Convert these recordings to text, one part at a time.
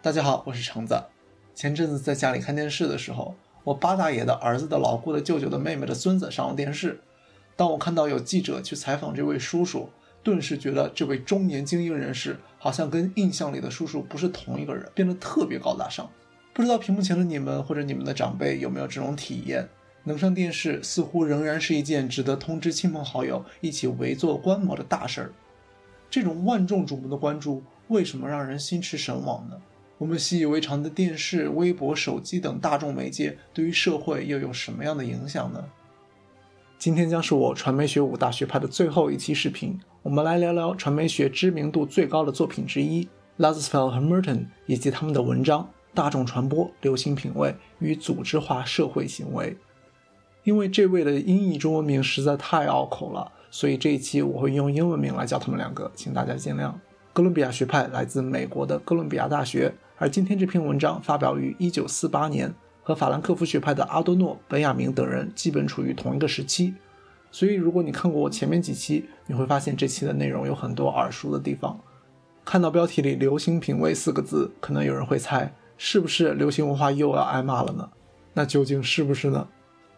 大家好，我是橙子。前阵子在家里看电视的时候，我八大爷的儿子的老姑的舅舅的妹妹的孙子上了电视。当我看到有记者去采访这位叔叔，顿时觉得这位中年精英人士好像跟印象里的叔叔不是同一个人，变得特别高大上。不知道屏幕前的你们或者你们的长辈有没有这种体验？能上电视似乎仍然是一件值得通知亲朋好友一起围坐观摩的大事儿。这种万众瞩目的关注，为什么让人心驰神往呢？我们习以为常的电视、微博、手机等大众媒介，对于社会又有什么样的影响呢？今天将是我传媒学五大学派的最后一期视频，我们来聊聊传媒学知名度最高的作品之一 l a z s f e l d 和 Merton 以及他们的文章《大众传播、流行品味与组织化社会行为》。因为这位的英译中文名实在太拗口了，所以这一期我会用英文名来叫他们两个，请大家见谅。哥伦比亚学派来自美国的哥伦比亚大学。而今天这篇文章发表于1948年，和法兰克福学派的阿多诺、本雅明等人基本处于同一个时期，所以如果你看过我前面几期，你会发现这期的内容有很多耳熟的地方。看到标题里“流行品味”四个字，可能有人会猜，是不是流行文化又要挨骂了呢？那究竟是不是呢？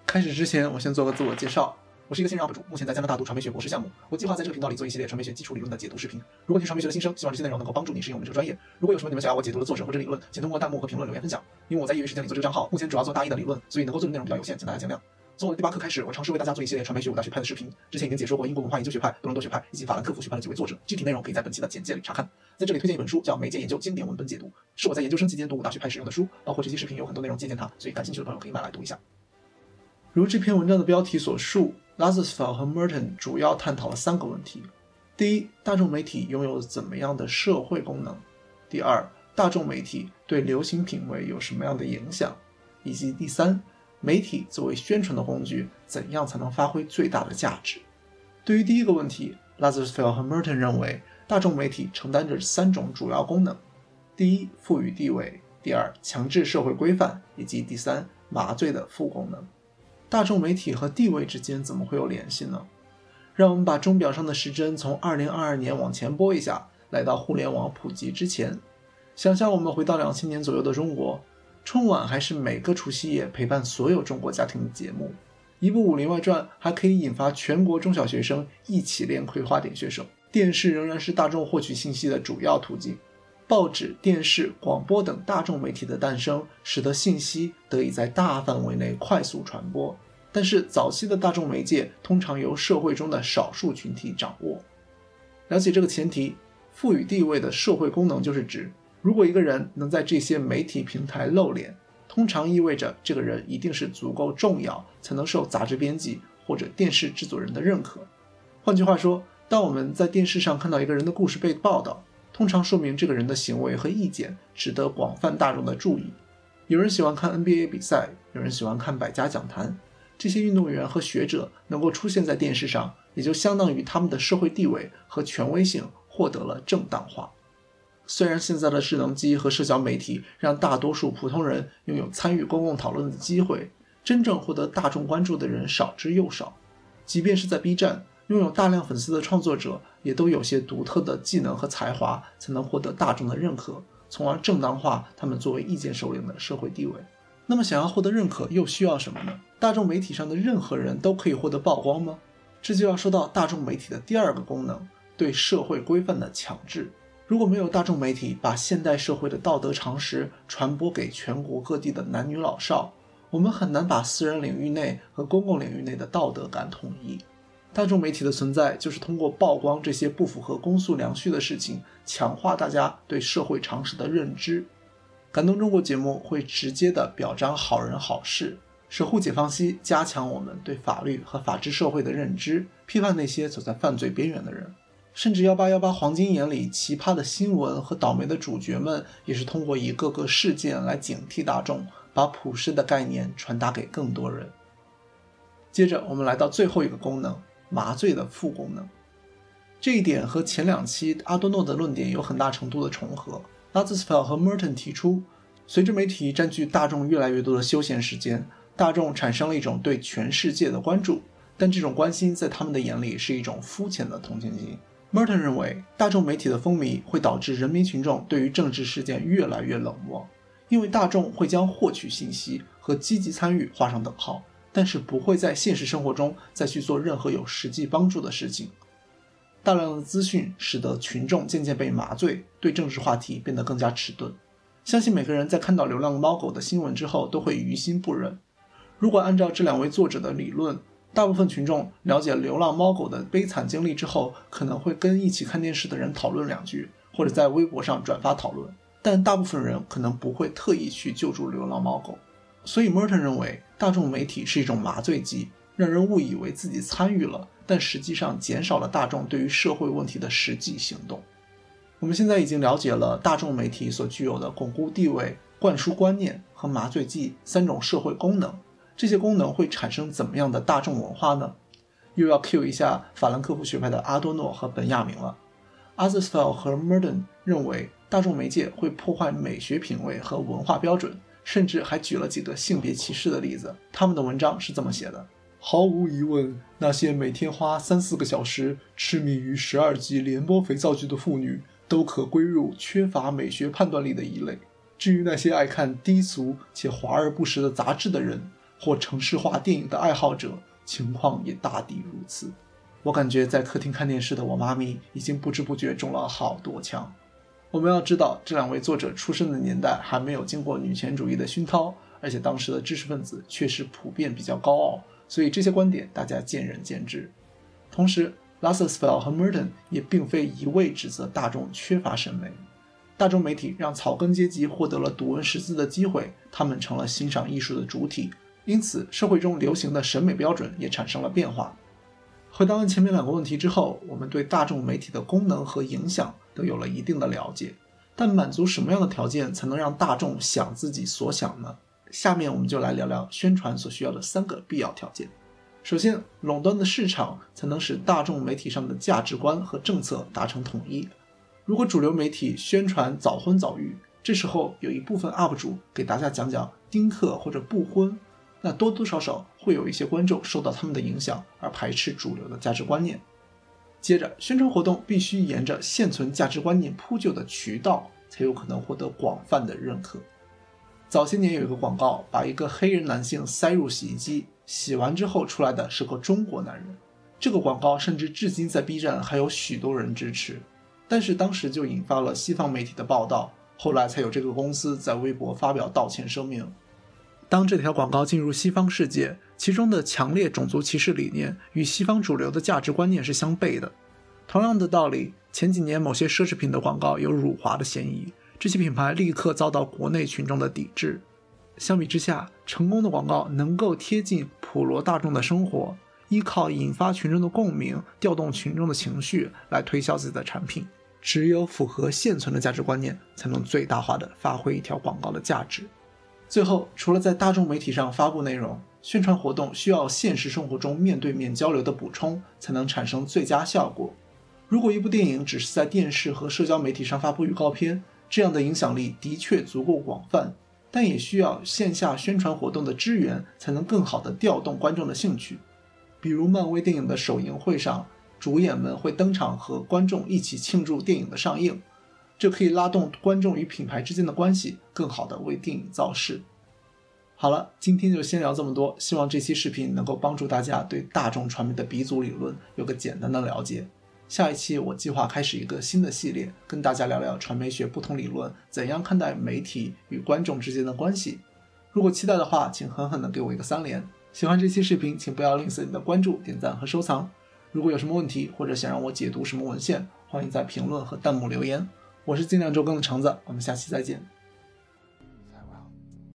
开始之前，我先做个自我介绍。我是一个新人 UP 主，目前在加拿大读传媒学博士项目。我计划在这个频道里做一系列传媒学基础理论的解读视频。如果你是传媒学的新生，希望这些内容能够帮助你适应我们这个专业。如果有什么你们想要我解读的作者或者理论，请通过弹幕和评论留言分享。因为我在业余时间里做这个账号，目前主要做大一的理论，所以能够做的内容比较有限，请大家见谅。从我的第八课开始，我尝试为大家做一系列传媒学五大学派的视频。之前已经解说过英国文化研究学派、多伦多学派以及法兰克福学派的几位作者，具体内容可以在本期的简介里查看。在这里推荐一本书，叫《媒介研究经典文本解读》，是我在研究生期间读五大学派使用的书，包括这期视频有很多内容借鉴它，所以感兴趣的朋友可以买来读一下。如这篇文章的标题所述。L a z s f e l d 和 Merton 主要探讨了三个问题：第一，大众媒体拥有怎么样的社会功能；第二，大众媒体对流行品味有什么样的影响；以及第三，媒体作为宣传的工具，怎样才能发挥最大的价值？对于第一个问题 l a z s f e l d 和 Merton 认为，大众媒体承担着三种主要功能：第一，赋予地位；第二，强制社会规范；以及第三，麻醉的副功能。大众媒体和地位之间怎么会有联系呢？让我们把钟表上的时针从二零二二年往前拨一下，来到互联网普及之前。想象我们回到两千年左右的中国，春晚还是每个除夕夜陪伴所有中国家庭的节目。一部《武林外传》还可以引发全国中小学生一起练葵花点穴手。电视仍然是大众获取信息的主要途径。报纸、电视、广播等大众媒体的诞生，使得信息得以在大范围内快速传播。但是，早期的大众媒介通常由社会中的少数群体掌握。了解这个前提，赋予地位的社会功能就是指，如果一个人能在这些媒体平台露脸，通常意味着这个人一定是足够重要，才能受杂志编辑或者电视制作人的认可。换句话说，当我们在电视上看到一个人的故事被报道，通常说明这个人的行为和意见值得广泛大众的注意。有人喜欢看 NBA 比赛，有人喜欢看百家讲坛。这些运动员和学者能够出现在电视上，也就相当于他们的社会地位和权威性获得了正当化。虽然现在的智能机和社交媒体让大多数普通人拥有参与公共讨论的机会，真正获得大众关注的人少之又少。即便是在 B 站。拥有大量粉丝的创作者也都有些独特的技能和才华，才能获得大众的认可，从而正当化他们作为意见首领的社会地位。那么，想要获得认可，又需要什么呢？大众媒体上的任何人都可以获得曝光吗？这就要说到大众媒体的第二个功能——对社会规范的强制。如果没有大众媒体把现代社会的道德常识传播给全国各地的男女老少，我们很难把私人领域内和公共领域内的道德感统一。大众媒体的存在，就是通过曝光这些不符合公诉良序的事情，强化大家对社会常识的认知。感动中国节目会直接的表彰好人好事，守护解放西，加强我们对法律和法治社会的认知，批判那些走在犯罪边缘的人。甚至幺八幺八黄金眼里奇葩的新闻和倒霉的主角们，也是通过一个个事件来警惕大众，把普世的概念传达给更多人。接着，我们来到最后一个功能。麻醉的副功能，这一点和前两期阿多诺的论点有很大程度的重合。拉兹斯菲尔和 Merton 提出，随着媒体占据大众越来越多的休闲时间，大众产生了一种对全世界的关注，但这种关心在他们的眼里是一种肤浅的同情心。Merton 认为，大众媒体的风靡会导致人民群众对于政治事件越来越冷漠，因为大众会将获取信息和积极参与画上等号，但是不会在现实生活中再去做任何有实际帮助的事情。大量的资讯使得群众渐渐被麻醉，对政治话题变得更加迟钝。相信每个人在看到流浪猫狗的新闻之后，都会于心不忍。如果按照这两位作者的理论，大部分群众了解流浪猫狗的悲惨经历之后，可能会跟一起看电视的人讨论两句，或者在微博上转发讨论。但大部分人可能不会特意去救助流浪猫狗。所以，Merton 认为大众媒体是一种麻醉剂，让人误以为自己参与了，但实际上减少了大众对于社会问题的实际行动。我们现在已经了解了大众媒体所具有的巩固地位、灌输观念和麻醉剂三种社会功能。这些功能会产生怎么样的大众文化呢？又要 cue 一下法兰克福学派的阿多诺和本雅明了。a z e r s f e l 和 Merton 认为大众媒介会破坏美学品味和文化标准，甚至还举了几个性别歧视的例子。他们的文章是这么写的：毫无疑问，那些每天花三四个小时痴迷于十二集连播肥皂剧的妇女，都可归入缺乏美学判断力的一类。至于那些爱看低俗且华而不实的杂志的人，或城市化电影的爱好者，情况也大抵如此。我感觉在客厅看电视的我妈咪已经不知不觉中了好多枪。我们要知道，这两位作者出生的年代还没有经过女权主义的熏陶，而且当时的知识分子确实普遍比较高傲，所以这些观点大家见仁见智。同时 l a s s f e l 和 Merton 也并非一味指责大众缺乏审美。大众媒体让草根阶级获得了读文识字的机会，他们成了欣赏艺术的主体。因此，社会中流行的审美标准也产生了变化。回答完前面两个问题之后，我们对大众媒体的功能和影响都有了一定的了解。但满足什么样的条件才能让大众想自己所想呢？下面我们就来聊聊宣传所需要的三个必要条件。首先，垄断的市场才能使大众媒体上的价值观和政策达成统一。如果主流媒体宣传早婚早育，这时候有一部分 UP 主给大家讲讲丁克或者不婚。那多多少少会有一些观众受到他们的影响而排斥主流的价值观念。接着，宣传活动必须沿着现存价值观念铺就的渠道，才有可能获得广泛的认可。早些年有一个广告，把一个黑人男性塞入洗衣机，洗完之后出来的是个中国男人。这个广告甚至至今在 B 站还有许多人支持，但是当时就引发了西方媒体的报道，后来才有这个公司在微博发表道歉声明。当这条广告进入西方世界，其中的强烈种族歧视理念与西方主流的价值观念是相悖的。同样的道理，前几年某些奢侈品的广告有辱华的嫌疑，这些品牌立刻遭到国内群众的抵制。相比之下，成功的广告能够贴近普罗大众的生活，依靠引发群众的共鸣，调动群众的情绪来推销自己的产品。只有符合现存的价值观念，才能最大化的发挥一条广告的价值。最后，除了在大众媒体上发布内容，宣传活动需要现实生活中面对面交流的补充，才能产生最佳效果。如果一部电影只是在电视和社交媒体上发布预告片，这样的影响力的确足够广泛，但也需要线下宣传活动的支援，才能更好地调动观众的兴趣。比如漫威电影的首映会上，主演们会登场和观众一起庆祝电影的上映。这可以拉动观众与品牌之间的关系，更好的为电影造势。好了，今天就先聊这么多，希望这期视频能够帮助大家对大众传媒的鼻祖理论有个简单的了解。下一期我计划开始一个新的系列，跟大家聊聊传媒学不同理论怎样看待媒体与观众之间的关系。如果期待的话，请狠狠的给我一个三连。喜欢这期视频，请不要吝啬你的关注、点赞和收藏。如果有什么问题，或者想让我解读什么文献，欢迎在评论和弹幕留言。我是尽量周更的橙子，我们下期再见。